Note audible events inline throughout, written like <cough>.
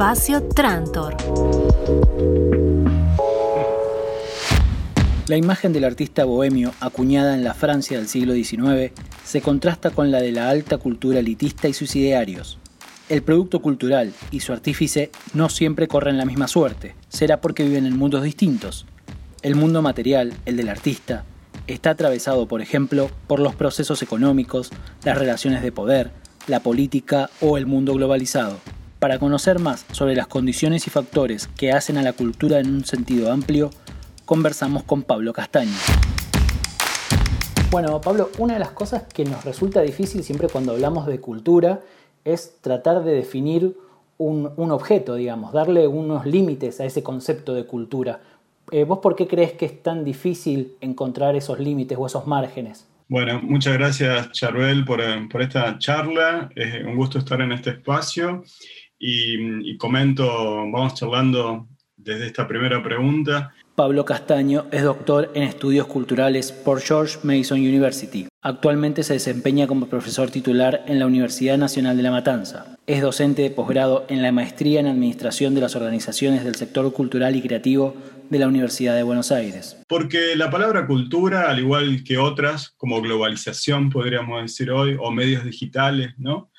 Espacio Trantor. La imagen del artista bohemio, acuñada en la Francia del siglo XIX, se contrasta con la de la alta cultura elitista y sus idearios. El producto cultural y su artífice no siempre corren la misma suerte, será porque viven en mundos distintos. El mundo material, el del artista, está atravesado, por ejemplo, por los procesos económicos, las relaciones de poder, la política o el mundo globalizado. Para conocer más sobre las condiciones y factores que hacen a la cultura en un sentido amplio, conversamos con Pablo Castaño. Bueno, Pablo, una de las cosas que nos resulta difícil siempre cuando hablamos de cultura es tratar de definir un, objeto, digamos, darle unos límites a ese concepto de cultura. Eh, ¿Vos por qué crees que es tan difícil encontrar esos límites o esos márgenes? Bueno, muchas gracias Charbel por, eh, por esta charla. Es un gusto estar en este espacio y, y comento, vamos charlando desde esta primera pregunta. Pablo Castaño es doctor en estudios culturales por George Mason University. Actualmente se desempeña como profesor titular en la Universidad Nacional de La Matanza. Es docente de posgrado en la maestría en Administración de las Organizaciones del Sector Cultural y Creativo de la Universidad de Buenos Aires. Porque la palabra cultura, al igual que otras, como globalización podríamos decir hoy, o medios digitales, ¿no?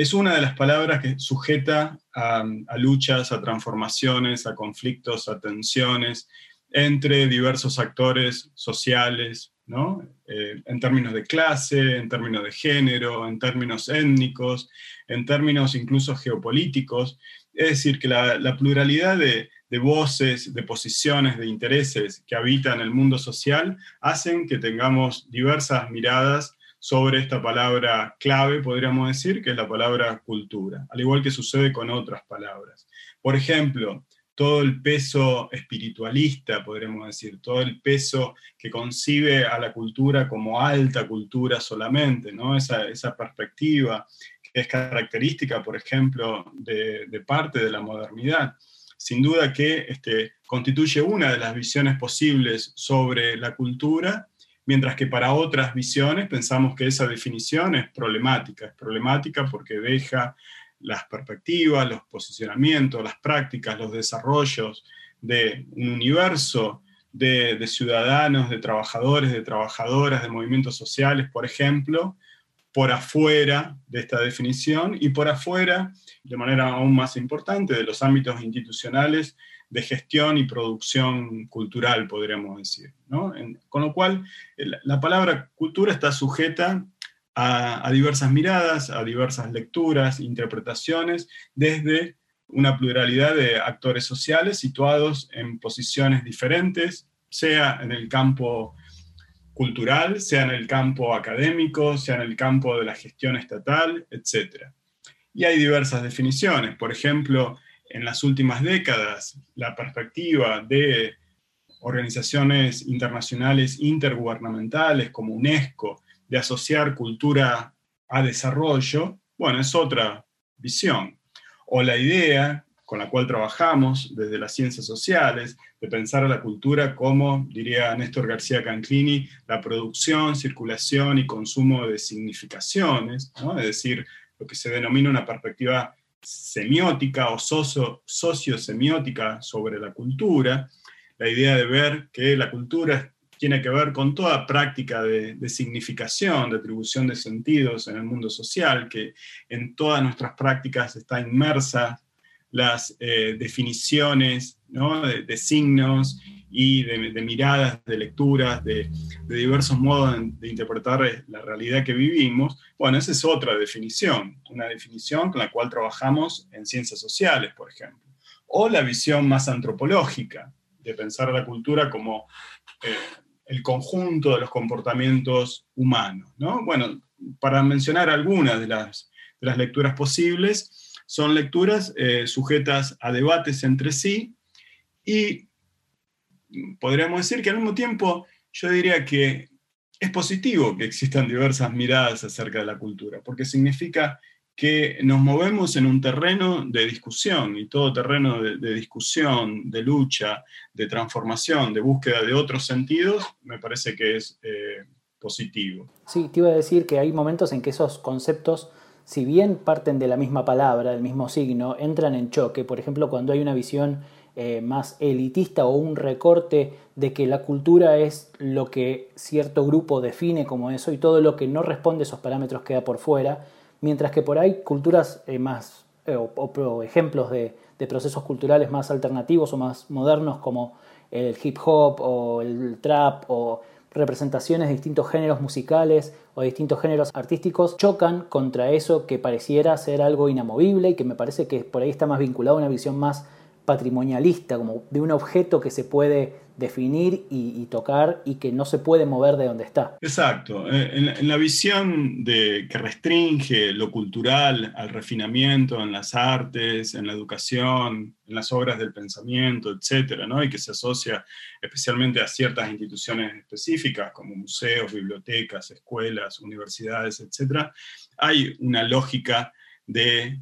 Es una de las palabras que sujeta a, luchas, a transformaciones, a conflictos, a tensiones entre diversos actores sociales, ¿no? Eh, en términos de clase, en términos de género, en términos étnicos, en términos incluso geopolíticos. Es decir, que la, pluralidad de, de, voces, de posiciones, de intereses que habitan el mundo social hacen que tengamos diversas miradas sobre esta palabra clave, podríamos decir, que es la palabra cultura, al igual que sucede con otras palabras. Por ejemplo, todo el peso espiritualista, podríamos decir, todo el peso que concibe a la cultura como alta cultura solamente, ¿no? esa, perspectiva que es característica, por ejemplo, de, parte de la modernidad. Sin duda que este, constituye una de las visiones posibles sobre la cultura mientras que para otras visiones pensamos que esa definición es problemática. Es problemática porque deja las perspectivas, los posicionamientos, las prácticas, los desarrollos de un universo de, ciudadanos, de trabajadores, de trabajadoras, de movimientos sociales, por ejemplo, por afuera de esta definición y por afuera, de manera aún más importante, de los ámbitos institucionales de gestión y producción cultural, podríamos decir. con lo cual, la palabra cultura está sujeta a, diversas miradas, a diversas lecturas, interpretaciones, desde una pluralidad de actores sociales situados en posiciones diferentes, sea en el campo cultural, sea en el campo académico, sea en el campo de la gestión estatal, etc. Y hay diversas definiciones. Por ejemplo, en las últimas décadas la perspectiva de organizaciones internacionales intergubernamentales como UNESCO de asociar cultura a desarrollo, bueno, es otra visión. O la idea con la cual trabajamos desde las ciencias sociales, de pensar a la cultura como, diría Néstor García Canclini, la producción, circulación y consumo de significaciones, es decir, lo que se denomina una perspectiva semiótica o socio, sociosemiótica sobre la cultura, la idea de ver que la cultura tiene que ver con toda práctica de, significación, de atribución de sentidos en el mundo social, que en todas nuestras prácticas está inmersa las eh, definiciones de, signos y de, miradas, de lecturas, de, diversos modos de, interpretar la realidad que vivimos, bueno, esa es otra definición, una definición con la cual trabajamos en ciencias sociales, por ejemplo. O la visión más antropológica, de pensar la cultura como eh, el conjunto de los comportamientos humanos. ¿no? Bueno, para mencionar algunas de las, las lecturas posibles, son lecturas eh, sujetas a debates entre sí y podríamos decir que al mismo tiempo yo diría que es positivo que existan diversas miradas acerca de la cultura, porque significa que nos movemos en un terreno de discusión y todo terreno de, discusión, de lucha, de transformación, de búsqueda de otros sentidos, me parece que es eh, positivo. Sí, te iba a decir que hay momentos en que esos conceptos si bien parten de la misma palabra, del mismo signo, entran en choque. Por ejemplo, cuando hay una visión eh, más elitista o un recorte de que la cultura es lo que cierto grupo define como eso y todo lo que no responde a esos parámetros queda por fuera, mientras que por ahí culturas eh, más eh, o, ejemplos de, de, procesos culturales más alternativos o más modernos como el hip hop o el trap o representaciones de distintos géneros musicales o distintos géneros artísticos chocan contra eso que pareciera ser algo inamovible y que me parece que por ahí está más vinculado a una visión más patrimonialista, como de un objeto que se puede definir y, tocar y que no se puede mover de donde está. Exacto. Eh, en, la visión de, que restringe lo cultural al refinamiento en las artes, en la educación, en las obras del pensamiento, etcétera, ¿no? y que se asocia especialmente a ciertas instituciones específicas como museos, bibliotecas, escuelas, universidades, etcétera, hay una lógica de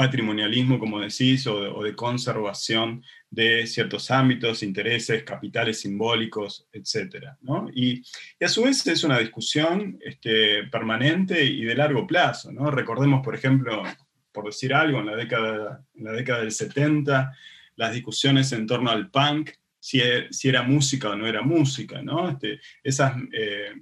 patrimonialismo, como decís, o de, conservación de ciertos ámbitos, intereses, capitales simbólicos, etc. Y, a su vez es una discusión este, permanente y de largo plazo. Recordemos, por ejemplo, por decir algo, en la década, en la década del 70, las discusiones en torno al punk, si, si era música o no era música, ¿no? Este, esas eh,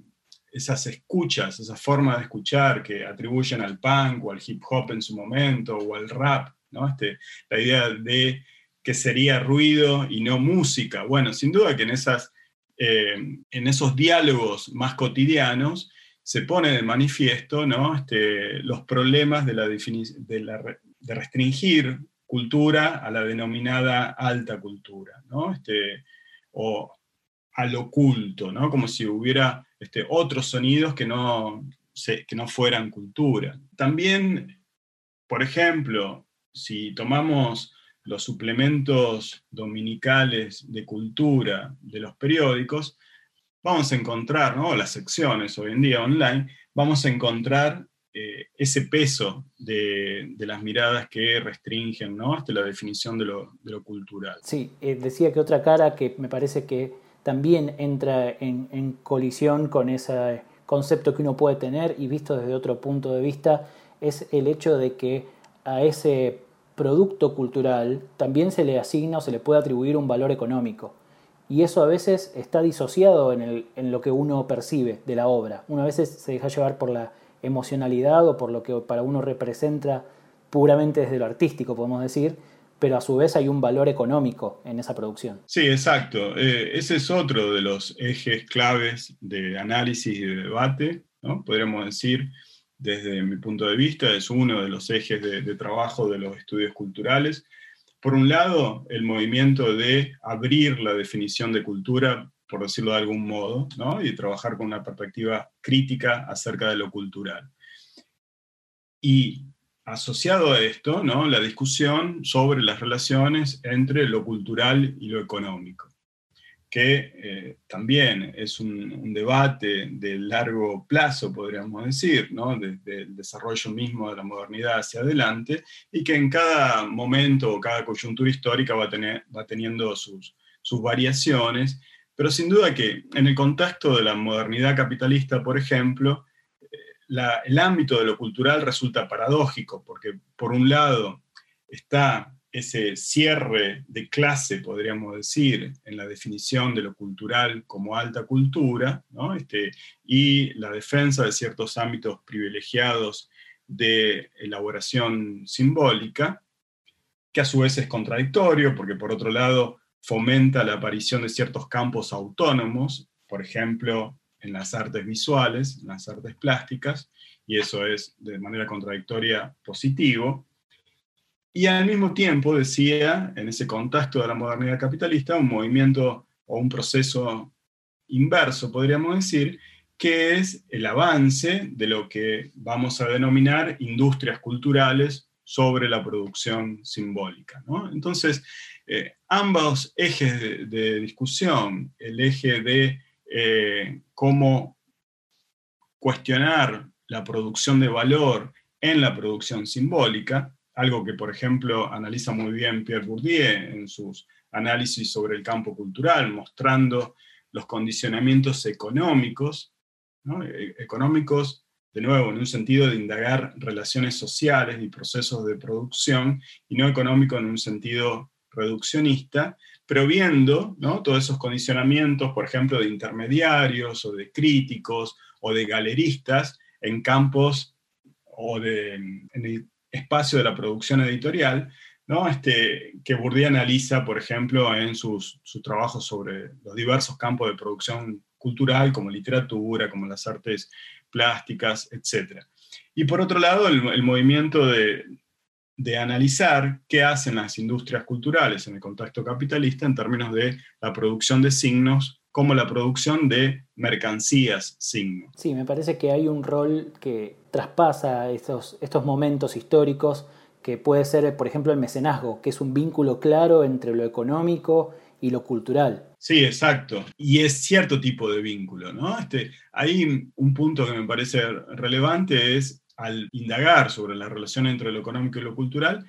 esas escuchas, esa forma de escuchar que atribuyen al punk o al hip hop en su momento o al rap, ¿no? Este, la idea de que sería ruido y no música. Bueno, sin duda que en, esas, eh, en esos diálogos más cotidianos se pone de manifiesto ¿no? Este, los problemas de, la de, de, restringir cultura a la denominada alta cultura, ¿no? Este, o al oculto, ¿no? como si hubiera este, otros sonidos que no, que no fueran cultura. También, por ejemplo, si tomamos los suplementos dominicales de cultura de los periódicos, vamos a encontrar, ¿no? las secciones hoy en día online, vamos a encontrar eh, ese peso de, las miradas que restringen ¿no? Hasta la definición de lo, cultural. Sí, eh, decía que otra cara que me parece que también entra en, colisión con ese concepto que uno puede tener y visto desde otro punto de vista es el hecho de que a ese producto cultural también se le asigna o se le puede atribuir un valor económico. Y eso a veces está disociado en, lo que uno percibe de la obra. Una veces se deja llevar por la emocionalidad o por lo que para uno representa puramente desde lo artístico, podemos decir, pero a su vez hay un valor económico en esa producción. Sí, exacto. Eh, ese es otro de los ejes claves de análisis y de debate, ¿no? podríamos decir, desde mi punto de vista, es uno de los ejes de, trabajo de los estudios culturales. Por un lado, el movimiento de abrir la definición de cultura, por decirlo de algún modo, ¿no? y trabajar con una perspectiva crítica acerca de lo cultural. Y asociado a esto, ¿no? la discusión sobre las relaciones entre lo cultural y lo económico, que eh, también es un, debate de largo plazo, podríamos decir, ¿no? desde el desarrollo mismo de la modernidad hacia adelante, y que en cada momento o cada coyuntura histórica va, teniendo sus variaciones, pero sin duda que en el contexto de la modernidad capitalista, por ejemplo, el ámbito de lo cultural resulta paradójico, porque por un lado está ese cierre de clase, podríamos decir, en la definición de lo cultural como alta cultura, este, y la defensa de ciertos ámbitos privilegiados de elaboración simbólica, que a su vez es contradictorio, porque por otro lado fomenta la aparición de ciertos campos autónomos, por ejemplo, en las artes visuales, en las artes plásticas, y eso es de manera contradictoria positivo. Y al mismo tiempo decía, en ese contacto de la modernidad capitalista, un movimiento o un proceso inverso, podríamos decir, que es el avance de lo que vamos a denominar industrias culturales sobre la producción simbólica. Entonces, eh, ambos ejes de discusión, el eje de eh, cómo cuestionar la producción de valor en la producción simbólica, algo que, por ejemplo, analiza muy bien Pierre Bourdieu en sus análisis sobre el campo cultural, mostrando los condicionamientos económicos, e-, económicos de nuevo, en un sentido de indagar relaciones sociales y procesos de producción, y no económico en un sentido reduccionista, pero viendo ¿no? todos esos condicionamientos, por ejemplo, de intermediarios o de críticos o de galeristas en campos o de, en el espacio de la producción editorial, ¿no? Este, que Bourdieu analiza, por ejemplo, en sus, sus, trabajos sobre los diversos campos de producción cultural, como literatura, como las artes plásticas, etc. Y por otro lado, el, movimiento de, de, analizar qué hacen las industrias culturales en el contexto capitalista en términos de la producción de signos como la producción de mercancías signos. Sí, me parece que hay un rol que traspasa estos, estos momentos históricos que puede ser, por ejemplo, el mecenazgo, que es un vínculo claro entre lo económico y lo cultural. Sí, exacto. Y es cierto tipo de vínculo, ¿no? Este, hay un punto que me parece relevante es al indagar sobre la relación entre lo económico y lo cultural,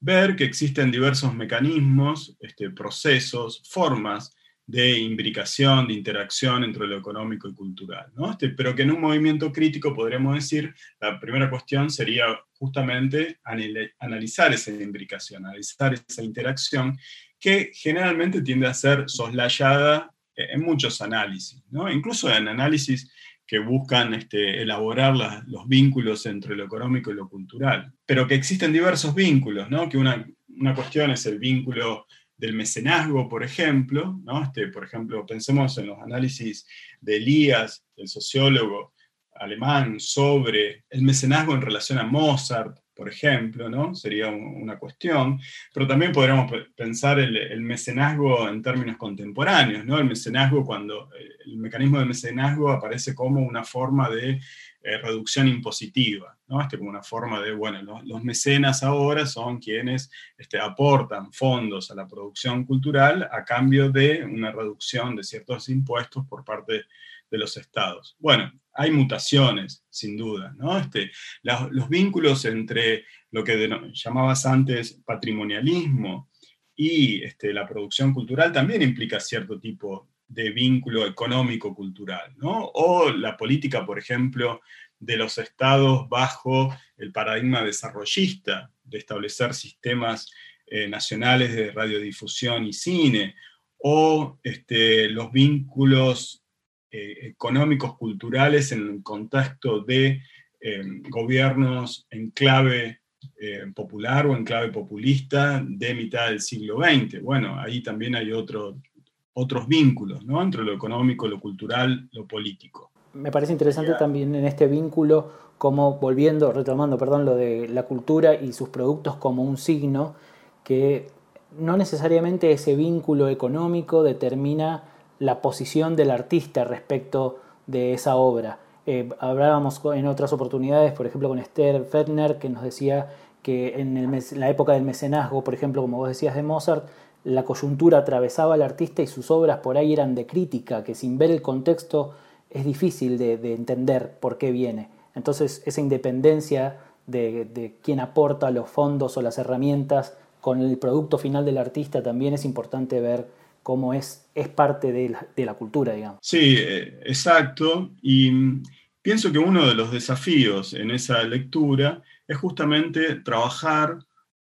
ver que existen diversos mecanismos, este, procesos, formas de imbricación, de interacción entre lo económico y cultural. ¿no? Este, pero que en un movimiento crítico podríamos decir, la primera cuestión sería justamente analizar esa imbricación, analizar esa interacción que generalmente tiende a ser soslayada en muchos análisis, ¿no? incluso en análisis que buscan este, elaborar los vínculos entre lo económico y lo cultural, pero que existen diversos vínculos, ¿no? que una, cuestión es el vínculo del mecenazgo, por ejemplo, ¿no? Este, por ejemplo, pensemos en los análisis de Elías, el sociólogo alemán, sobre el mecenazgo en relación a Mozart, por ejemplo, ¿no? Sería una cuestión, pero también podríamos pensar el, el, mecenazgo en términos contemporáneos, ¿no? El mecenazgo cuando eh, el mecanismo del mecenazgo aparece como una forma de eh, reducción impositiva, ¿no? Este, como una forma de, bueno, los, mecenas ahora son quienes este, aportan fondos a la producción cultural a cambio de una reducción de ciertos impuestos por parte de los estados. Bueno, hay mutaciones, sin duda, ¿no? Este, los vínculos entre lo que llamabas antes patrimonialismo y este, la producción cultural también implica cierto tipo de vínculo económico-cultural, ¿no? O la política, por ejemplo, de los estados bajo el paradigma desarrollista, de establecer sistemas eh, nacionales de radiodifusión y cine, o este, los vínculos económicos, culturales en el contexto de eh, gobiernos en clave popular o en clave populista de mitad del siglo XX. Bueno, ahí también hay otro otros vínculos, ¿no? Entre lo económico, lo cultural, lo político. Me parece interesante también en este vínculo, como volviendo, retomando, perdón, lo de la cultura y sus productos como un signo, que no necesariamente ese vínculo económico determina la posición del artista respecto de esa obra. Eh, hablábamos en otras oportunidades, por ejemplo, con Esther Fettner, que nos decía que en la época del mecenazgo, por ejemplo, como vos decías de Mozart, la coyuntura atravesaba al artista y sus obras por ahí eran de crítica, que sin ver el contexto es difícil de, entender por qué viene. Entonces esa independencia de, de quien aporta los fondos o las herramientas con el producto final del artista también es importante ver cómo es, es parte de la, de la cultura, digamos. Sí, eh, exacto. Y pienso que uno de los desafíos en esa lectura es justamente trabajar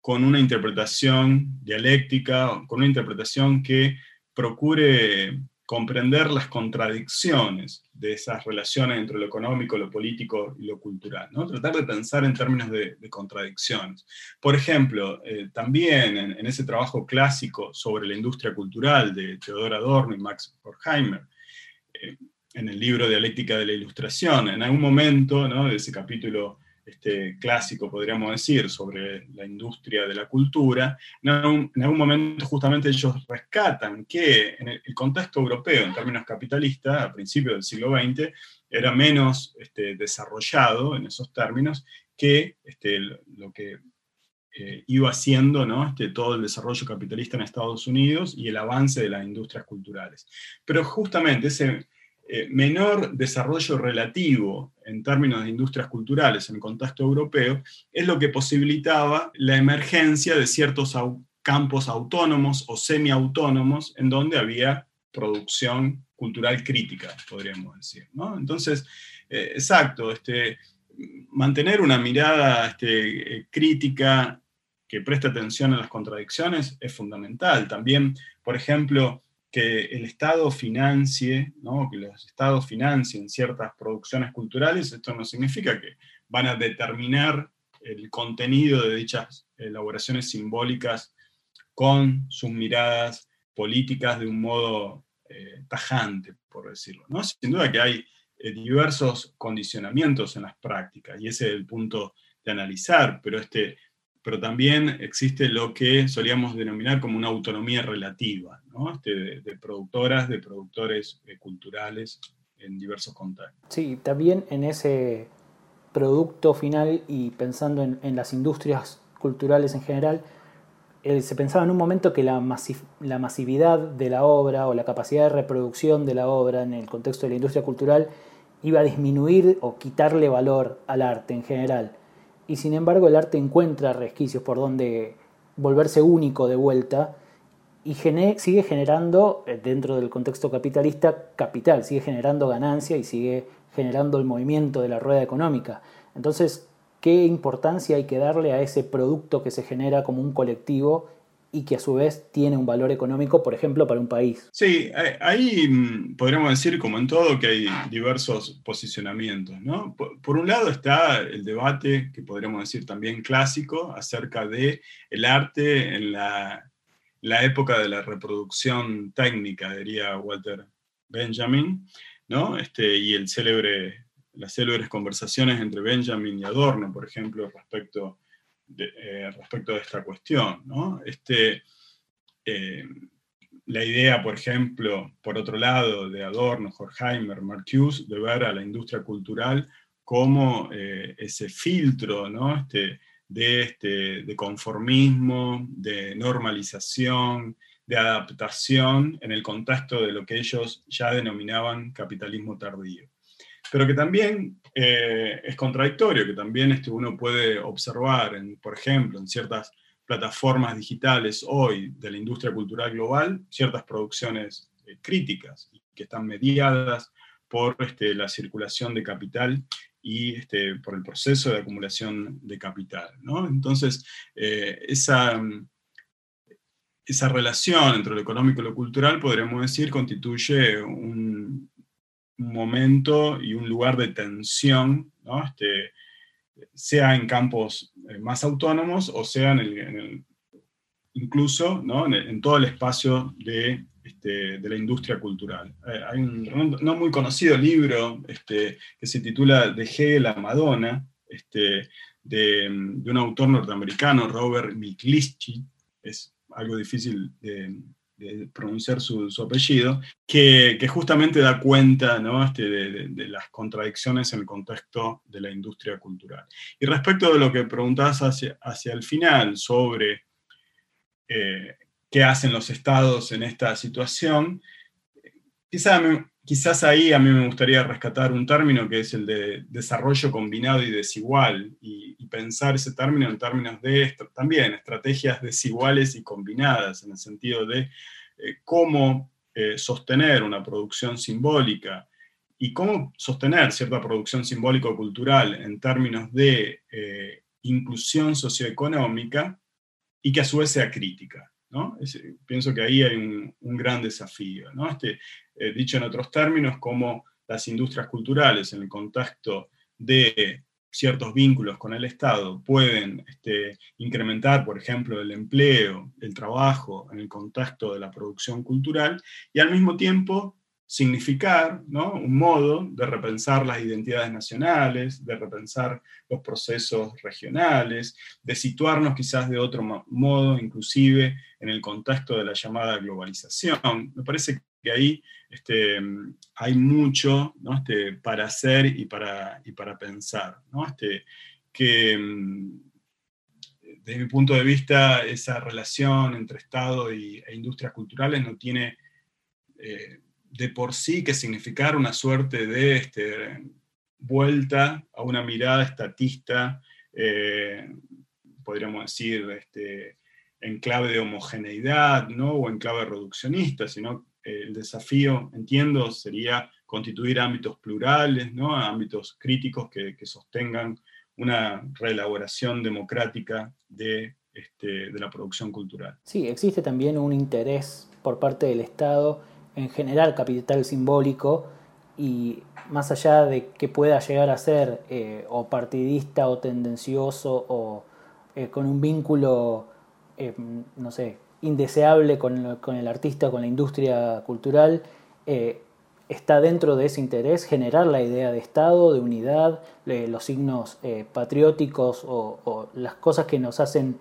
con una interpretación dialéctica, con una interpretación que procure comprender las contradicciones de esas relaciones entre lo económico, lo político y lo cultural, ¿no? tratar de pensar en términos de, contradicciones. Por ejemplo, eh, también en, ese trabajo clásico sobre la industria cultural de Theodor Adorno y Max Horkheimer, eh, en el libro Dialéctica de la Ilustración, en algún momento ¿no? de ese capítulo este, clásico, podríamos decir, sobre la industria de la cultura, en algún, momento justamente ellos rescatan que el, contexto europeo, en términos capitalistas, a principios del siglo XX, era menos este, desarrollado en esos términos que este, lo que eh, iba haciendo ¿no? este, todo el desarrollo capitalista en Estados Unidos y el avance de las industrias culturales. Pero justamente ese eh, menor desarrollo relativo en términos de industrias culturales en el contexto europeo es lo que posibilitaba la emergencia de ciertos campos autónomos o semiautónomos en donde había producción cultural crítica, podríamos decir. Entonces, Eh, exacto, este, mantener una mirada este, crítica que preste atención a las contradicciones es fundamental. También, por ejemplo, que el Estado financie, que los estados financien ciertas producciones culturales, esto no significa que van a determinar el contenido de dichas elaboraciones simbólicas con sus miradas políticas de un modo eh, tajante, por decirlo. ¿no? Sin duda que hay eh, diversos condicionamientos en las prácticas y ese es el punto de analizar, pero este, pero también existe lo que solíamos denominar como una autonomía relativa, este, de, productoras, de productores eh, culturales en diversos contextos. Sí, también en ese producto final y pensando en, las industrias culturales en general, eh, se pensaba en un momento que la masividad de la obra o la capacidad de reproducción de la obra en el contexto de la industria cultural iba a disminuir o quitarle valor al arte en general y sin embargo el arte encuentra resquicios por donde volverse único de vuelta y sigue generando, eh, dentro del contexto capitalista, capital, sigue generando ganancia y sigue generando el movimiento de la rueda económica. Entonces, ¿qué importancia hay que darle a ese producto que se genera como un colectivo y que a su vez tiene un valor económico, por ejemplo, para un país. Sí, ahí mm, podríamos decir, como en todo, que hay diversos posicionamientos. ¿no? Por, un lado está el debate, que podríamos decir también clásico, acerca de arte en la, la época de la reproducción técnica, diría Walter Benjamin, ¿no? este, y el célebre, las célebres conversaciones entre Benjamin y Adorno, por ejemplo, respecto eh, respecto a esta cuestión. Este, eh, la idea, por ejemplo, por otro lado, de Adorno, Horkheimer, Marcuse, de ver a la industria cultural como eh, ese filtro este, de, este, de conformismo, de normalización, de adaptación en el contexto de lo que ellos ya denominaban capitalismo tardío pero que también eh, es contradictorio, que también este, uno puede observar, en, por ejemplo, en ciertas plataformas digitales hoy de la industria cultural global, ciertas producciones eh, críticas que están mediadas por este, la circulación de capital y este, por el proceso de acumulación de capital. ¿no? Entonces, eh, esa, esa relación entre lo económico y lo cultural, podríamos decir, constituye un, momento y un lugar de tensión, este, sea en campos eh, más autónomos o sea en el, incluso en, todo el espacio de, este, de la industria cultural. Eh, hay un no muy conocido libro este, que se titula De Hegel a Madonna, este, de, de, un autor norteamericano, Robert Miklischi, es algo difícil de, pronunciar su, apellido, que, justamente da cuenta este, de, las contradicciones en el contexto de la industria cultural. Y respecto de lo que preguntabas hacia, hacia el final sobre eh, qué hacen los estados en esta situación, quizás ahí a mí me gustaría rescatar un término que es el de desarrollo combinado y desigual, y, pensar ese término en términos de también estrategias desiguales y combinadas, en el sentido de eh, cómo eh, sostener una producción simbólica y cómo sostener cierta producción simbólico-cultural en términos de eh, inclusión socioeconómica y que a su vez sea crítica. ¿no? pienso que ahí hay un, gran desafío. ¿no? Este, dicho en otros términos, cómo las industrias culturales en el contexto de ciertos vínculos con el Estado pueden este, incrementar, por ejemplo, el empleo, el trabajo en el contexto de la producción cultural y al mismo tiempo significar un modo de repensar las identidades nacionales, de repensar los procesos regionales, de situarnos quizás de otro modo, inclusive en el contexto de la llamada globalización. Me parece que ahí este, hay mucho este, para hacer y para, y para pensar. Este, que desde mi punto de vista esa relación entre Estado y, e industrias culturales no tiene eh, de por sí que significar una suerte de este, vuelta a una mirada estatista, eh, podríamos decir, este, en clave de homogeneidad ¿no? o en clave reduccionista, sino el desafío, entiendo, sería constituir ámbitos plurales, ¿no? ámbitos críticos que, sostengan una reelaboración democrática de, este, de la producción cultural. Sí, existe también un interés por parte del Estado en generar capital simbólico y más allá de que pueda llegar a ser eh, o partidista o tendencioso o eh, con un vínculo, eh, no sé, indeseable con, el artista, con la industria cultural, está dentro de ese interés generar la idea de Estado, de unidad, los signos patrióticos o, las cosas que nos hacen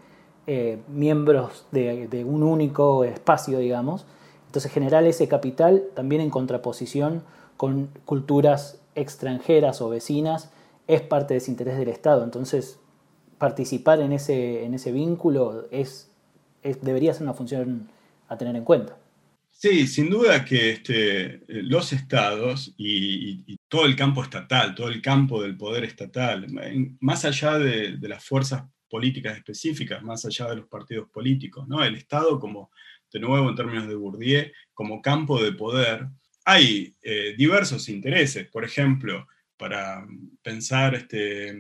miembros de, un único espacio, digamos. Entonces generar ese capital también en contraposición con culturas extranjeras o vecinas es parte de ese interés del Estado. Entonces, participar en ese vínculo es, debería ser una función a tener en cuenta. Sí, sin duda que este, los estados y, todo el campo estatal, todo el campo del poder estatal, más allá de, las fuerzas políticas específicas, más allá de los partidos políticos, ¿no? el Estado como, de nuevo en términos de Bourdieu, como campo de poder, hay eh, diversos intereses, por ejemplo, para pensar este,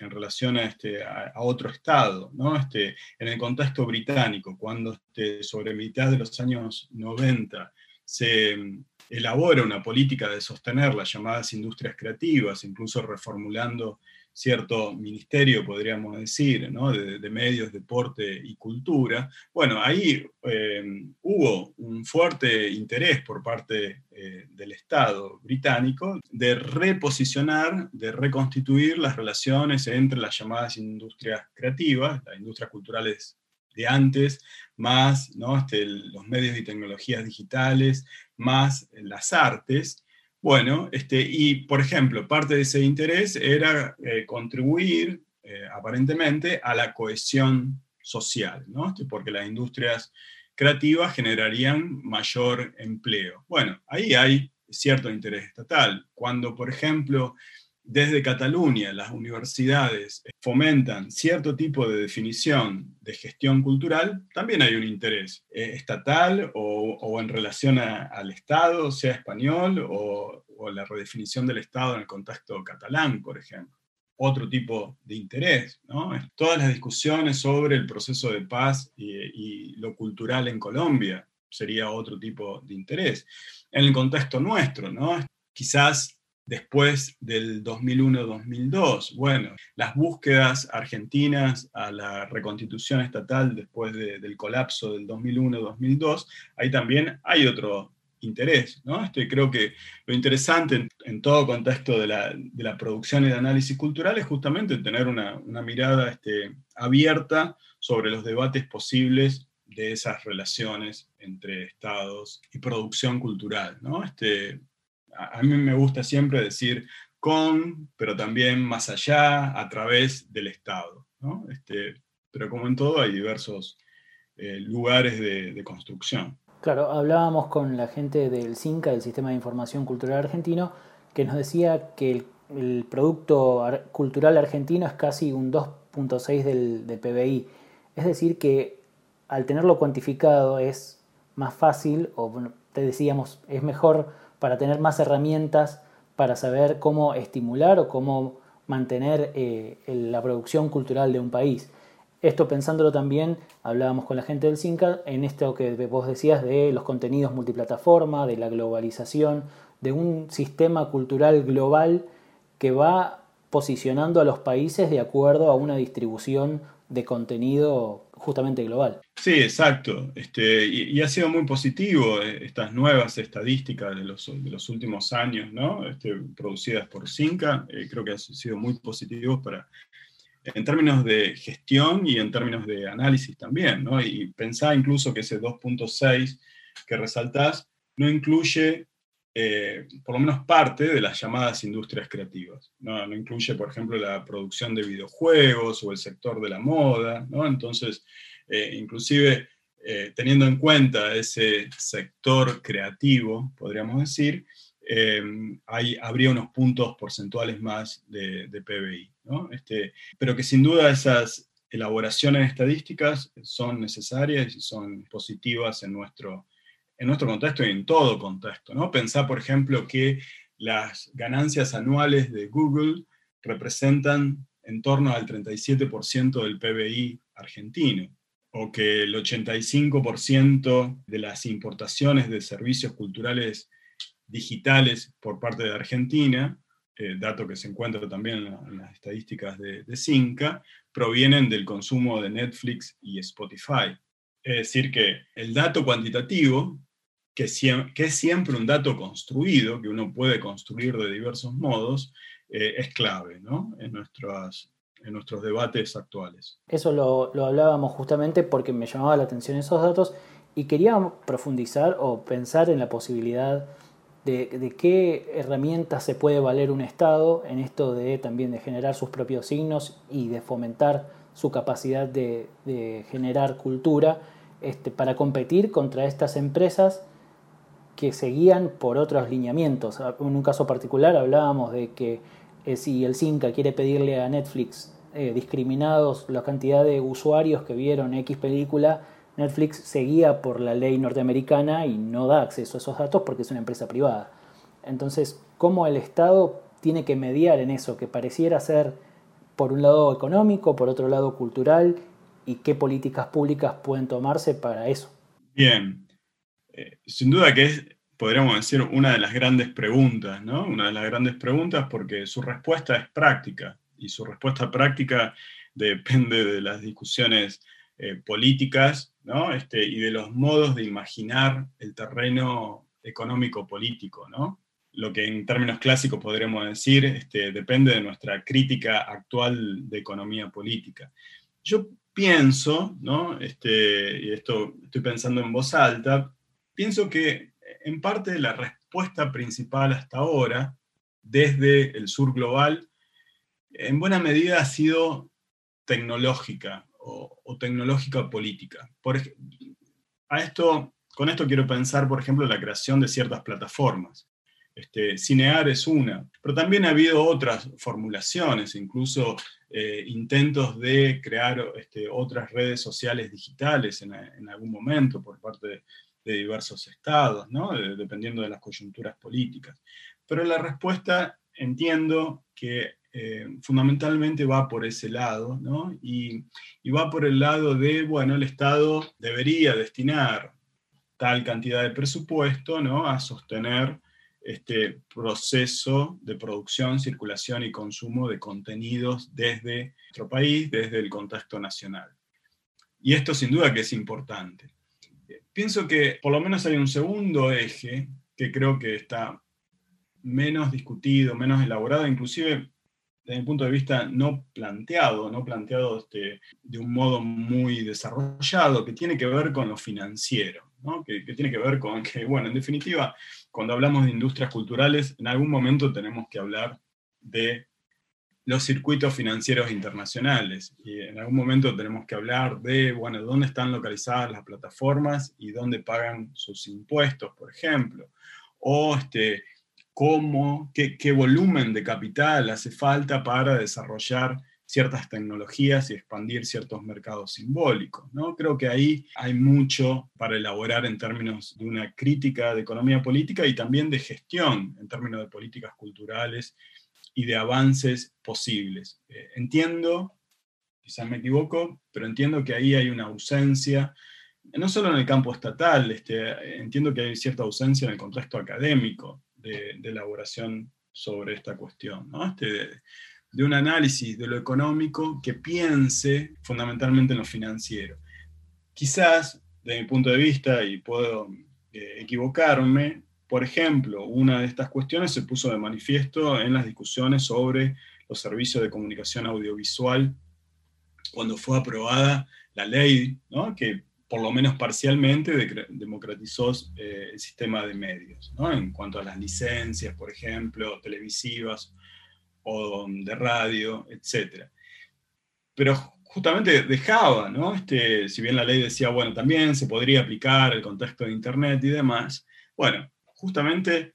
en relación a, este, a, otro Estado, ¿no? Este, en el contexto británico, cuando este, sobre mitad de los años 90 se mm, elabora una política de sostener las llamadas industrias creativas, incluso reformulando cierto ministerio, podríamos decir, de, medios, deporte y cultura, bueno, ahí eh, hubo un fuerte interés por parte eh, del Estado británico de reposicionar, de reconstituir las relaciones entre las llamadas industrias creativas, las industrias culturales de antes, más este, los medios y tecnologías digitales, más las artes, bueno, este, y por ejemplo, parte de ese interés era eh, contribuir eh, aparentemente a la cohesión social, ¿no? Este, porque las industrias creativas generarían mayor empleo. Bueno, ahí hay cierto interés estatal. Cuando, por ejemplo, desde Cataluña las universidades fomentan cierto tipo de definición de gestión cultural, también hay un interés eh, estatal o, en relación al Estado, sea español, o, la redefinición del Estado en el contexto catalán, por ejemplo. Otro tipo de interés, ¿no? Todas las discusiones sobre el proceso de paz y, y lo cultural en Colombia sería otro tipo de interés. En el contexto nuestro, ¿no? Quizás después del 2001-2002. Bueno, las búsquedas argentinas a la reconstitución estatal después del colapso del 2001-2002, ahí también hay otro interés. ¿no? Este, creo que lo interesante en, todo contexto de la, producción y de análisis cultural es justamente tener una, mirada este, abierta sobre los debates posibles de esas relaciones entre estados y producción cultural. ¿no? Este, a mí me gusta siempre decir con, pero también más allá, a través del Estado. Este, pero como en todo hay diversos eh, lugares de, construcción. Claro, hablábamos con la gente del CINCA, del Sistema de Información Cultural Argentino, que nos decía que el, producto cultural argentino es casi un 2.6 del, del PBI. Es decir, que al tenerlo cuantificado es más fácil, o te decíamos, es mejor para tener más herramientas para saber cómo estimular o cómo mantener eh, la producción cultural de un país. Esto pensándolo también, hablábamos con la gente del CINCA en esto que vos decías de los contenidos multiplataforma, de la globalización, de un sistema cultural global que va posicionando a los países de acuerdo a una distribución de contenido justamente global. Sí, exacto. Este, y, ha sido muy positivo eh, estas nuevas estadísticas de los, de los últimos años, ¿no? Este, producidas por Cinca, eh, creo que han sido muy positivos para, en términos de gestión y en términos de análisis también, ¿no? Y pensar incluso que ese 2.6 que resaltás no incluye eh, por lo menos parte de las llamadas industrias creativas. ¿no? incluye, por ejemplo, la producción de videojuegos o el sector de la moda. ¿no? Entonces, eh, inclusive eh, teniendo en cuenta ese sector creativo, podríamos decir, hay, habría unos puntos porcentuales más de, PBI. Este, pero que sin duda esas elaboraciones estadísticas son necesarias y son positivas en nuestro en nuestro contexto y en todo contexto. ¿no? Pensar, por ejemplo, que las ganancias anuales de Google representan en torno al 37% del PBI argentino, o que el 85% de las importaciones de servicios culturales digitales por parte de Argentina, eh, dato que se encuentra también en, las estadísticas de, de Cinca, provienen del consumo de Netflix y Spotify. Es decir, que el dato cuantitativo que, es siempre un dato construido, que uno puede construir de diversos modos, eh, es clave en, nuestros, en nuestros debates actuales. Eso lo, hablábamos justamente porque me llamaba la atención esos datos y quería profundizar o pensar en la posibilidad de, qué herramientas se puede valer un Estado en esto de también de generar sus propios signos y de fomentar su capacidad de, generar cultura este, para competir contra estas empresas que seguían por otros lineamientos. En un caso particular hablábamos de que eh, si el CINCA quiere pedirle a Netflix eh, discriminados la cantidad de usuarios que vieron X película, Netflix seguía por la ley norteamericana y no da acceso a esos datos porque es una empresa privada. Entonces, ¿cómo el Estado tiene que mediar en eso que pareciera ser por un lado económico, por otro lado cultural, y qué políticas públicas pueden tomarse para eso? Bien, eh, sin duda que es, podríamos decir, una de las grandes preguntas, ¿no? Una de las grandes preguntas porque su respuesta es práctica y su respuesta práctica depende de las discusiones eh, políticas ¿no? este, y de los modos de imaginar el terreno económico-político, ¿no? Lo que en términos clásicos podríamos decir este, depende de nuestra crítica actual de economía política. Yo pienso, ¿no? Este, y esto estoy pensando en voz alta, pienso que en parte la respuesta principal hasta ahora, desde el sur global, en buena medida ha sido tecnológica o, tecnológica política. Por, a esto, con esto quiero pensar, por ejemplo, la creación de ciertas plataformas. Este, Cinear es una, pero también ha habido otras formulaciones, incluso eh, intentos de crear este, otras redes sociales digitales en, en, algún momento por parte de, de diversos estados, ¿no? dependiendo de las coyunturas políticas. Pero la respuesta entiendo que eh, fundamentalmente va por ese lado, ¿no? y, y, va por el lado de, bueno, el Estado debería destinar tal cantidad de presupuesto ¿no? a sostener este proceso de producción, circulación y consumo de contenidos desde nuestro país, desde el contexto nacional. Y esto sin duda que es importante pienso que por lo menos hay un segundo eje que creo que está menos discutido, menos elaborado, inclusive desde mi punto de vista no planteado, no planteado este, de un modo muy desarrollado, que tiene que ver con lo financiero, que, tiene que ver con que, bueno, en definitiva, cuando hablamos de industrias culturales, en algún momento tenemos que hablar de los circuitos financieros internacionales. Y en algún momento tenemos que hablar de, bueno, dónde están localizadas las plataformas y dónde pagan sus impuestos, por ejemplo. O este, cómo, qué, qué volumen de capital hace falta para desarrollar ciertas tecnologías y expandir ciertos mercados simbólicos. ¿no? Creo que ahí hay mucho para elaborar en términos de una crítica de economía política y también de gestión en términos de políticas culturales y de avances posibles. Eh, entiendo, quizás me equivoco, pero entiendo que ahí hay una ausencia, no solo en el campo estatal, este, entiendo que hay cierta ausencia en el contexto académico de, elaboración sobre esta cuestión, este, de, un análisis de lo económico que piense fundamentalmente en lo financiero. Quizás, de mi punto de vista, y puedo eh, equivocarme, por ejemplo, una de estas cuestiones se puso de manifiesto en las discusiones sobre los servicios de comunicación audiovisual cuando fue aprobada la ley que por lo menos parcialmente democratizó eh, el sistema de medios, en cuanto a las licencias, por ejemplo, televisivas o de radio, etc. Pero justamente dejaba. Este, si bien la ley decía, bueno, también se podría aplicar el contexto de Internet y demás, bueno, justamente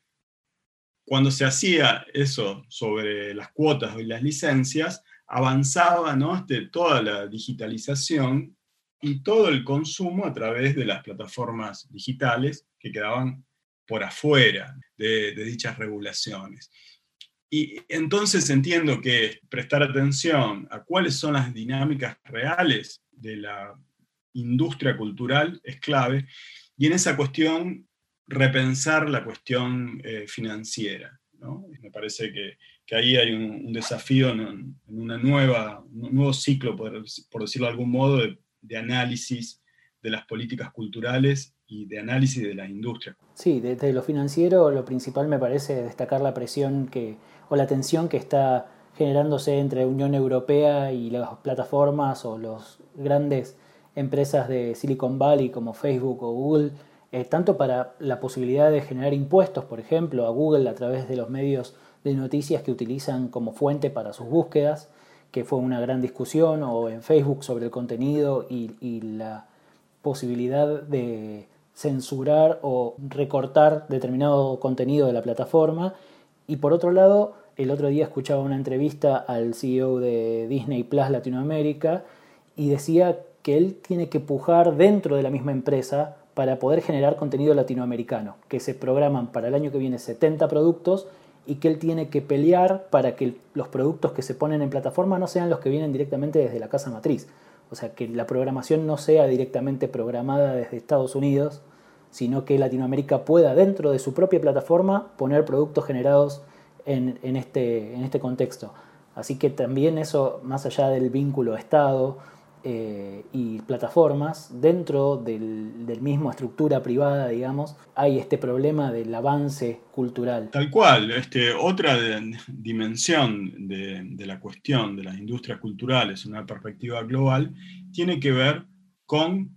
cuando se hacía eso sobre las cuotas y las licencias, avanzaba ¿no? Este, toda la digitalización y todo el consumo a través de las plataformas digitales que quedaban por afuera de, dichas regulaciones. Y entonces entiendo que prestar atención a cuáles son las dinámicas reales de la industria cultural es clave, y en esa cuestión repensar la cuestión eh, financiera. Me parece que, ahí hay un, desafío en, una nueva, un nuevo ciclo, por, decirlo de algún modo, de, análisis de las políticas culturales y de análisis de las industrias. Sí, desde lo financiero lo principal me parece destacar la presión que, o la tensión que está generándose entre Unión Europea y las plataformas o las grandes empresas de Silicon Valley como Facebook o Google eh, tanto para la posibilidad de generar impuestos, por ejemplo, a Google a través de los medios de noticias que utilizan como fuente para sus búsquedas, que fue una gran discusión, o en Facebook sobre el contenido y, la posibilidad de censurar o recortar determinado contenido de la plataforma. Y por otro lado, el otro día escuchaba una entrevista al CEO de Disney Plus Latinoamérica y decía que él tiene que pujar dentro de la misma empresa para poder generar contenido latinoamericano, que se programan para el año que viene 70 productos y que él tiene que pelear para que los productos que se ponen en plataforma no sean los que vienen directamente desde la casa matriz. O sea, que la programación no sea directamente programada desde Estados Unidos, sino que Latinoamérica pueda dentro de su propia plataforma poner productos generados en, este, en este contexto. Así que también eso, más allá del vínculo Estado, eh, y plataformas, dentro del, del, mismo estructura privada, digamos, hay este problema del avance cultural. Tal cual, este, otra dimensión de, la cuestión de las industrias culturales, una perspectiva global, tiene que ver con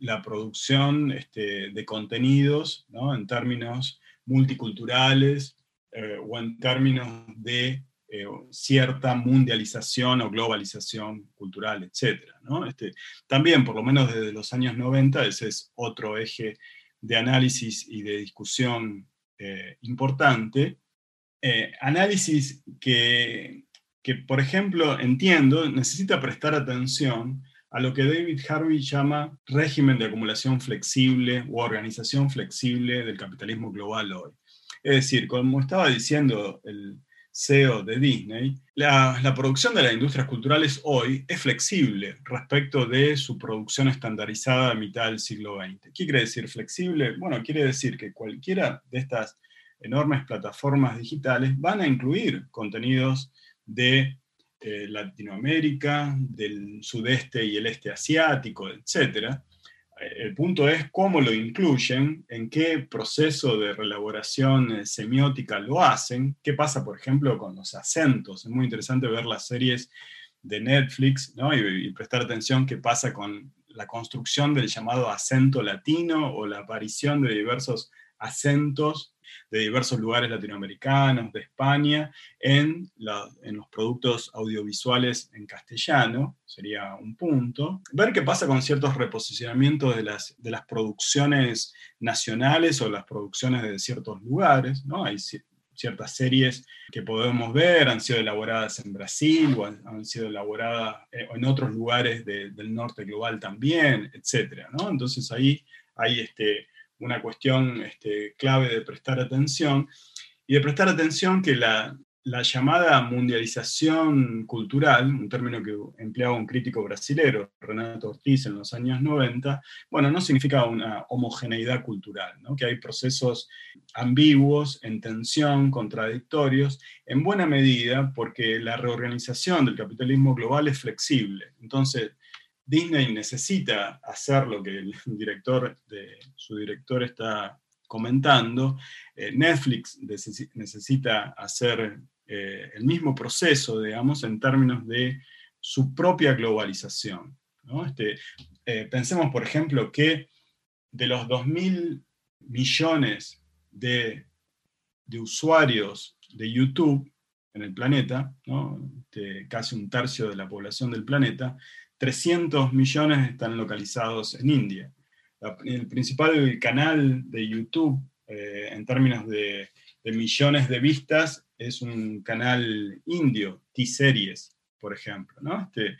la producción este, de contenidos en términos multiculturales eh, o en términos de eh, cierta mundialización o globalización cultural, etc. Este, también, por lo menos desde los años 90, ese es otro eje de análisis y de discusión eh, importante. Eh, análisis que, que, por ejemplo, entiendo, necesita prestar atención a lo que David Harvey llama régimen de acumulación flexible o organización flexible del capitalismo global hoy. Es decir, como estaba diciendo el, CEO de Disney, la, producción de las industrias culturales hoy es flexible respecto de su producción estandarizada a mitad del siglo XX. ¿Qué quiere decir flexible? Bueno, quiere decir que cualquiera de estas enormes plataformas digitales van a incluir contenidos de eh, Latinoamérica, del sudeste y el este asiático, etc., el punto es cómo lo incluyen, en qué proceso de relaboración eh, semiótica lo hacen, qué pasa, por ejemplo, con los acentos. Es muy interesante ver las series de Netflix y, y prestar atención qué pasa con la construcción del llamado acento latino o la aparición de diversos acentos de diversos lugares latinoamericanos, de España, en, los productos audiovisuales en castellano, sería un punto. Ver qué pasa con ciertos reposicionamientos de las, de las producciones nacionales o las producciones de ciertos lugares, ¿no? Hay ciertas series que podemos ver han sido elaboradas en Brasil o han, sido elaboradas eh, en otros lugares del norte global también, etc. ¿no? Entonces ahí hay este, una cuestión este, clave de prestar atención, y de prestar atención que la, llamada mundialización cultural, un término que empleaba un crítico brasilero, Renato Ortiz, en los años 90, bueno, no significa una homogeneidad cultural, que hay procesos ambiguos, en tensión, contradictorios, en buena medida porque la reorganización del capitalismo global es flexible. Entonces, Disney necesita hacer lo que el <laughs> director de, su director está comentando, eh, Netflix necesita hacer eh, el mismo proceso, digamos, en términos de su propia globalización. Este, eh, pensemos, por ejemplo, que de los 2.000 millones de, usuarios de YouTube en el planeta, este, casi un tercio de la población del planeta, 300 millones están localizados en India. El principal canal de YouTube eh, en términos de, millones de vistas es un canal indio, T-Series, por ejemplo. Este,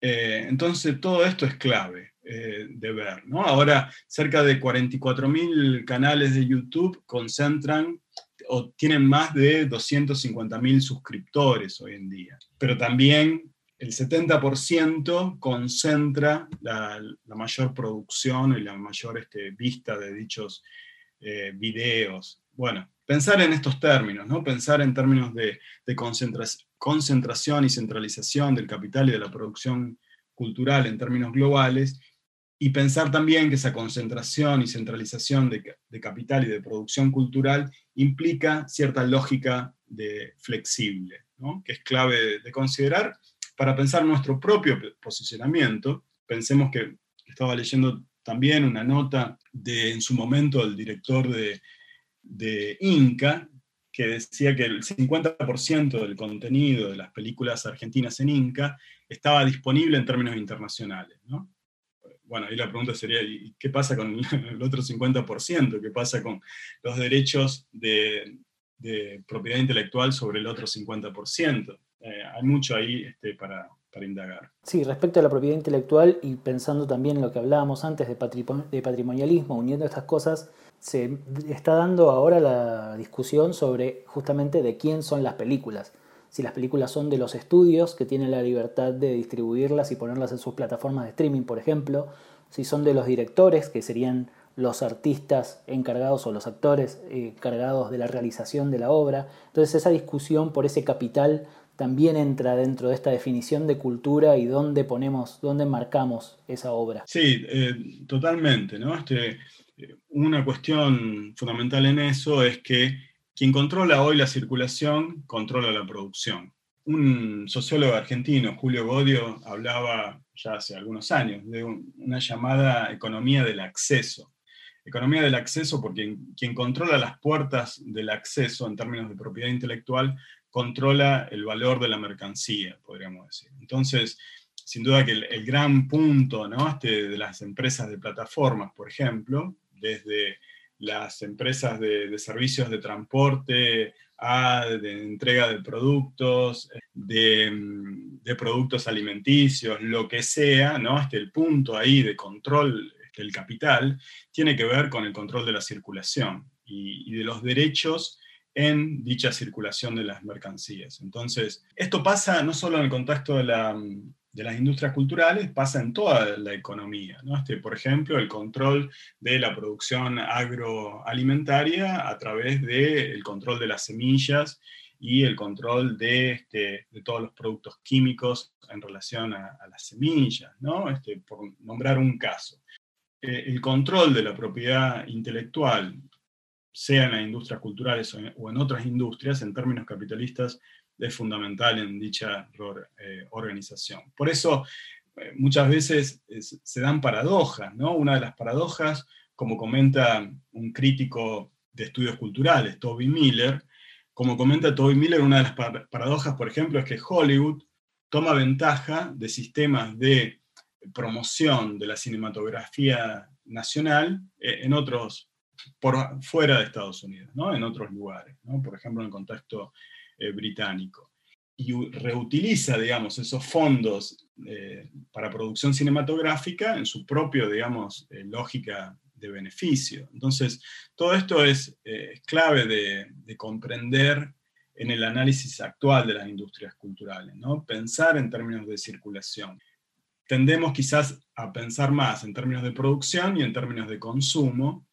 Eh, entonces, todo esto es clave eh, de ver. ¿no? Ahora, cerca de 44.000 canales de YouTube concentran o tienen más de 250.000 suscriptores hoy en día. Pero también el 70% concentra la, mayor producción y la mayor este, vista de dichos eh, videos. Bueno, pensar en estos términos, ¿no? pensar en términos de, concentración y centralización del capital y de la producción cultural en términos globales, y pensar también que esa concentración y centralización de, capital y de producción cultural implica cierta lógica de flexible, que es clave de considerar para pensar nuestro propio posicionamiento, pensemos que estaba leyendo también una nota de en su momento el director de, Inca, que decía que el 50% del contenido de las películas argentinas en Inca estaba disponible en términos internacionales. Bueno, ahí la pregunta sería, ¿y qué pasa con <laughs> el otro 50%? ¿Qué pasa con los derechos de, de propiedad intelectual sobre el otro 50%? Eh, hay mucho ahí este, para, indagar. Sí, respecto a la propiedad intelectual y pensando también en lo que hablábamos antes de, de patrimonialismo, uniendo estas cosas, se está dando ahora la discusión sobre justamente de quién son las películas. Si las películas son de los estudios que tienen la libertad de distribuirlas y ponerlas en sus plataformas de streaming, por ejemplo, si son de los directores, que serían los artistas encargados o los actores eh, encargados de la realización de la obra. Entonces esa discusión por ese capital también entra dentro de esta definición de cultura y dónde ponemos, dónde marcamos esa obra. Sí, eh, totalmente, ¿no? Este, una cuestión fundamental en eso es que quien controla hoy la circulación controla la producción. Un sociólogo argentino, Julio Godio, hablaba ya hace algunos años de una llamada economía del acceso. Economía del acceso porque quien controla las puertas del acceso en términos de propiedad intelectual controla el valor de la mercancía, podríamos decir. Entonces, sin duda que el, gran punto ¿no? este, de las empresas de plataformas, por ejemplo, desde las empresas de, servicios de transporte a de entrega de productos, de, productos alimenticios, lo que sea, ¿no? Este, el punto ahí de control del capital tiene que ver con el control de la circulación y de los derechos en dicha circulación de las mercancías. Entonces, esto pasa no solo en el contexto de, las industrias culturales, pasa en toda la economía. Este, por ejemplo, el control de la producción agroalimentaria a través del control de las semillas y el control de, este, todos los productos químicos en relación a, las semillas, este, por nombrar un caso. Eh, el control de la propiedad intelectual sea en las industrias culturales o en, otras industrias, en términos capitalistas, es fundamental en dicha eh, organización. Por eso, eh, muchas veces se dan paradojas, ¿no? Una de las paradojas, como comenta un crítico de estudios culturales, Toby Miller, como comenta Toby Miller, una de las paradojas, por ejemplo, es que Hollywood toma ventaja de sistemas de promoción de la cinematografía nacional eh, en otros por fuera de Estados Unidos, ¿no? en otros lugares, ¿no? por ejemplo en el contexto eh, británico. Y reutiliza, digamos, esos fondos eh, para producción cinematográfica en su propia, digamos, eh, lógica de beneficio. Entonces, todo esto es, clave de, de, comprender en el análisis actual de las industrias culturales, ¿no? Pensar en términos de circulación. Tendemos quizás a pensar más en términos de producción y en términos de consumo,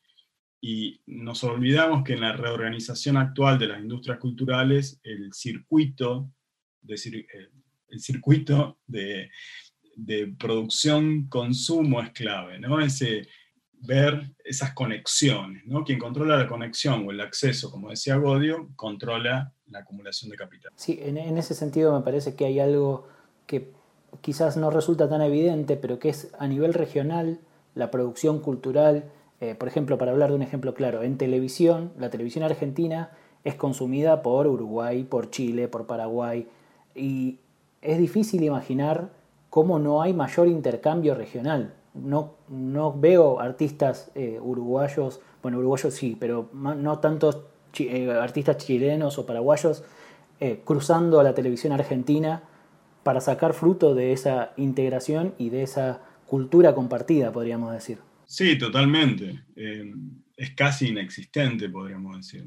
y nos olvidamos que en la reorganización actual de las industrias culturales, el circuito, de, el circuito de, producción-consumo es clave, ¿no? Ese, ver esas conexiones, ¿no? Quien controla la conexión o el acceso, como decía Godio, controla la acumulación de capital. Sí, en ese sentido me parece que hay algo que quizás no resulta tan evidente, pero que es a nivel regional, la producción cultural eh, por ejemplo, para hablar de un ejemplo claro, en televisión, la televisión argentina es consumida por Uruguay, por Chile, por Paraguay, y es difícil imaginar cómo no hay mayor intercambio regional. No, no veo artistas eh, uruguayos, bueno, uruguayos sí, pero no tantos eh, artistas chilenos o paraguayos cruzando a la televisión argentina para sacar fruto de esa integración y de esa cultura compartida, podríamos decir. Sí, totalmente. Eh, es casi inexistente, podríamos decir.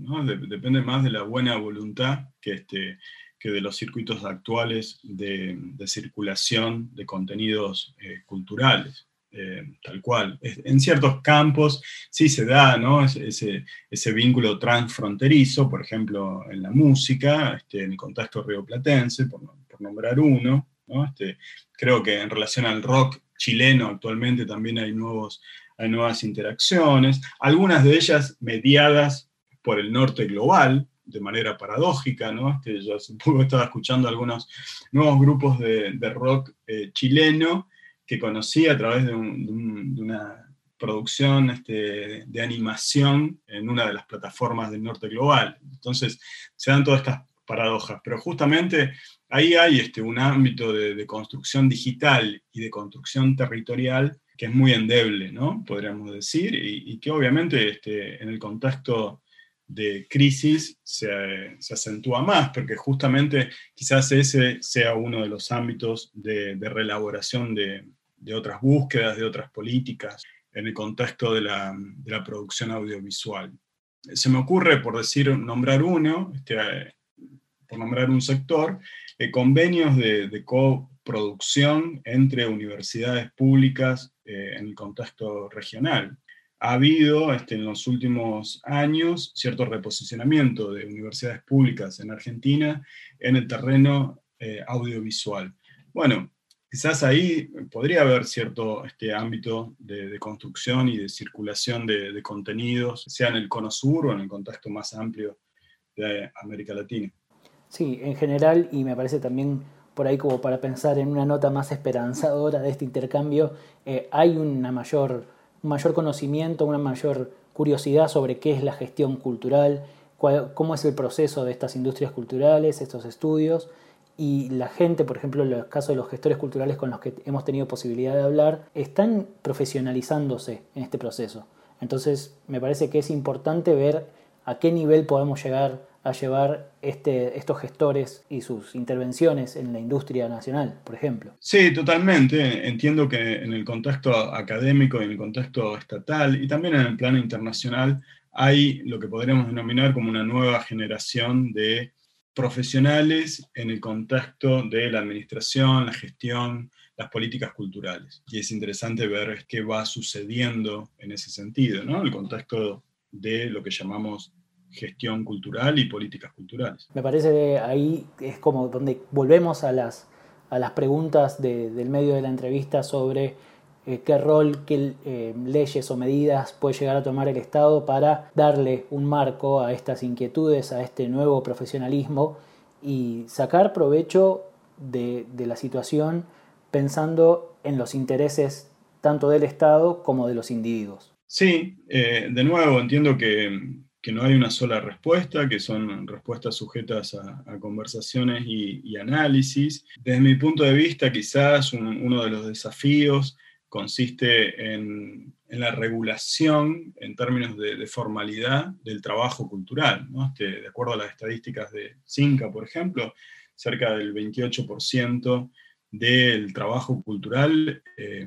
depende más de la buena voluntad que, este, que de los circuitos actuales de, circulación de contenidos eh, culturales. Eh, tal cual. En ciertos campos sí se da ese, vínculo transfronterizo, por ejemplo, en la música, este, en el contexto rioplatense, por, por nombrar uno. ¿no? Este, creo que en relación al rock chileno actualmente también hay, nuevos, hay nuevas interacciones, algunas de ellas mediadas por el norte global, de manera paradójica, ¿no? Este, yo hace poco estaba escuchando algunos nuevos grupos de, de rock eh, chileno que conocí a través de, una producción este, de animación en una de las plataformas del norte global. Entonces, se dan todas estas paradojas, pero justamente ahí hay este, un ámbito de, construcción digital y de construcción territorial que es muy endeble, ¿no? podríamos decir, y, que obviamente este, en el contexto de crisis se, acentúa más, porque justamente quizás ese sea uno de los ámbitos de, de reelaboración de, de otras búsquedas, de otras políticas en el contexto de la, producción audiovisual. Se me ocurre, por decir, nombrar uno, este, por nombrar un sector, eh, convenios de, coproducción entre universidades públicas eh, en el contexto regional. Ha habido este, en los últimos años cierto reposicionamiento de universidades públicas en Argentina en el terreno eh, audiovisual. Bueno, quizás ahí podría haber cierto este ámbito de, construcción y de circulación de, contenidos, sea en el cono sur o en el contexto más amplio de América Latina. Sí, en general, y me parece también por ahí como para pensar en una nota más esperanzadora de este intercambio, eh, hay una mayor, un mayor conocimiento, una mayor curiosidad sobre qué es la gestión cultural, cómo es el proceso de estas industrias culturales, estos estudios, y la gente, por ejemplo, en el caso de los gestores culturales con los que hemos tenido posibilidad de hablar, están profesionalizándose en este proceso. Entonces, me parece que es importante ver a qué nivel podemos llegar a llevar este, estos gestores y sus intervenciones en la industria nacional, por ejemplo. Sí, totalmente. Entiendo que en el contexto académico y en el contexto estatal y también en el plano internacional hay lo que podríamos denominar como una nueva generación de profesionales en el contexto de la administración, la gestión, las políticas culturales. Y es interesante ver qué va sucediendo en ese sentido, ¿no? El contexto de lo que llamamos gestión cultural y políticas culturales. Me parece que ahí es como donde volvemos a las, a las preguntas del medio de la entrevista sobre eh, qué rol, qué eh, leyes o medidas puede llegar a tomar el Estado para darle un marco a estas inquietudes, a este nuevo profesionalismo y sacar provecho de, la situación pensando en los intereses tanto del Estado como de los individuos. Sí, eh, de nuevo entiendo que, no hay una sola respuesta, que son respuestas sujetas a, conversaciones y, análisis. Desde mi punto de vista, quizás uno de los desafíos consiste en, la regulación en términos de, formalidad del trabajo cultural. Este, de acuerdo a las estadísticas de CINCA, por ejemplo, cerca del 28% del trabajo cultural eh,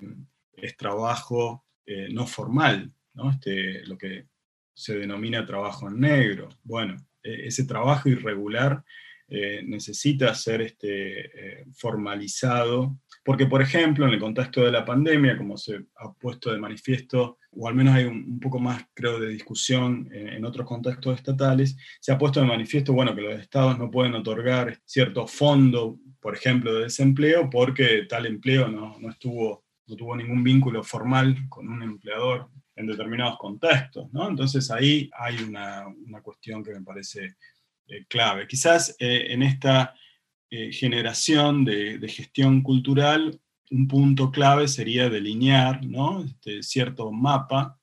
es trabajo eh, no formal, este, lo que se denomina trabajo en negro. Bueno, e, ese trabajo irregular eh, necesita ser este, formalizado porque, por ejemplo, en el contexto de la pandemia, como se ha puesto de manifiesto, o al menos hay un, poco más, creo, de discusión en, otros contextos estatales, se ha puesto de manifiesto, bueno, que los estados no pueden otorgar cierto fondo, por ejemplo, de desempleo, porque tal empleo no, no estuvo, no tuvo ningún vínculo formal con un empleador en determinados contextos, ¿no? Entonces ahí hay una, una cuestión que me parece eh, clave. Quizás eh, en esta eh, generación de, gestión cultural, un punto clave sería delinear ¿no? este, cierto mapa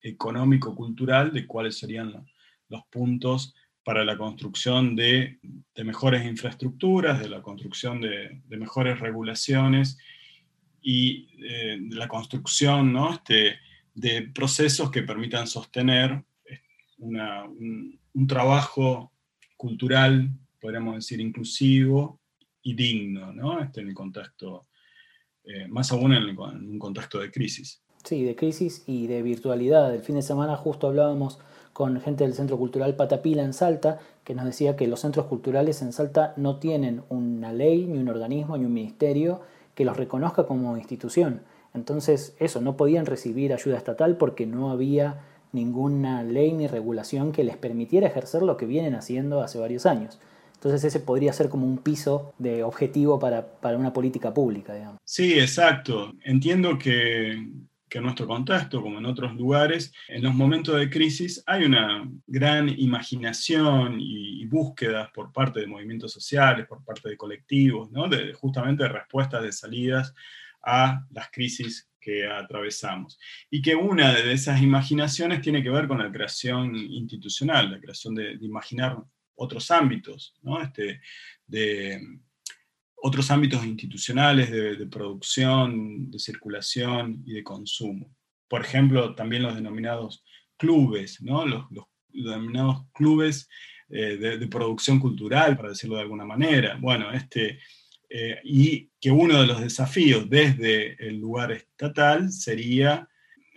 económico-cultural de cuáles serían los puntos para la construcción de, mejores infraestructuras, de la construcción de, mejores regulaciones y eh, de la construcción ¿no? este, de procesos que permitan sostener un, un trabajo cultural podríamos decir, inclusivo y digno, ¿no? Este, en el contexto, eh, más aún en, un contexto de crisis. Sí, de crisis y de virtualidad. El fin de semana justo hablábamos con gente del Centro Cultural Patapila en Salta, que nos decía que los centros culturales en Salta no tienen una ley, ni un organismo, ni un ministerio que los reconozca como institución. Entonces, eso, no podían recibir ayuda estatal porque no había ninguna ley ni regulación que les permitiera ejercer lo que vienen haciendo hace varios años. Entonces ese podría ser como un piso de objetivo para, una política pública, digamos. Sí, exacto. Entiendo que, en nuestro contexto, como en otros lugares, en los momentos de crisis hay una gran imaginación y, búsquedas por parte de movimientos sociales, por parte de colectivos, ¿no? de, justamente respuestas de salidas a las crisis que atravesamos. Y que una de esas imaginaciones tiene que ver con la creación institucional, la creación de, de imaginar otros ámbitos, ¿no? este, de otros ámbitos institucionales de, producción, de circulación y de consumo. Por ejemplo, también los denominados clubes, ¿no? los, denominados clubes eh, de, producción cultural, para decirlo de alguna manera. Bueno, este, eh, y que uno de los desafíos desde el lugar estatal sería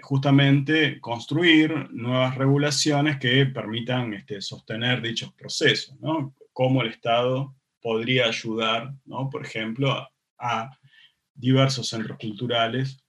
justamente construir nuevas regulaciones que permitan este, sostener dichos procesos, ¿no? Cómo el Estado podría ayudar, ¿no? por ejemplo, a, diversos centros culturales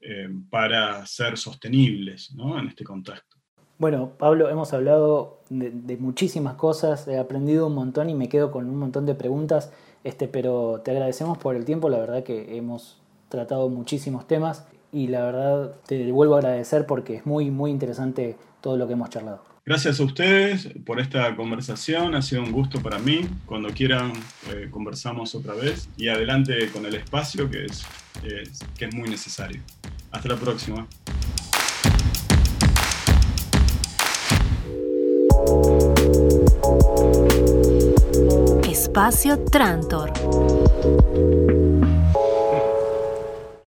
eh, para ser sostenibles ¿no? en este contexto. Bueno, Pablo, hemos hablado de, muchísimas cosas, he aprendido un montón y me quedo con un montón de preguntas, este, pero te agradecemos por el tiempo, la verdad que hemos tratado muchísimos temas y la verdad te vuelvo a agradecer porque es muy, muy interesante todo lo que hemos charlado. Gracias a ustedes por esta conversación, ha sido un gusto para mí. Cuando quieran eh, conversamos otra vez y adelante con el espacio que es, que es muy necesario. Hasta la próxima. Espacio Trantor.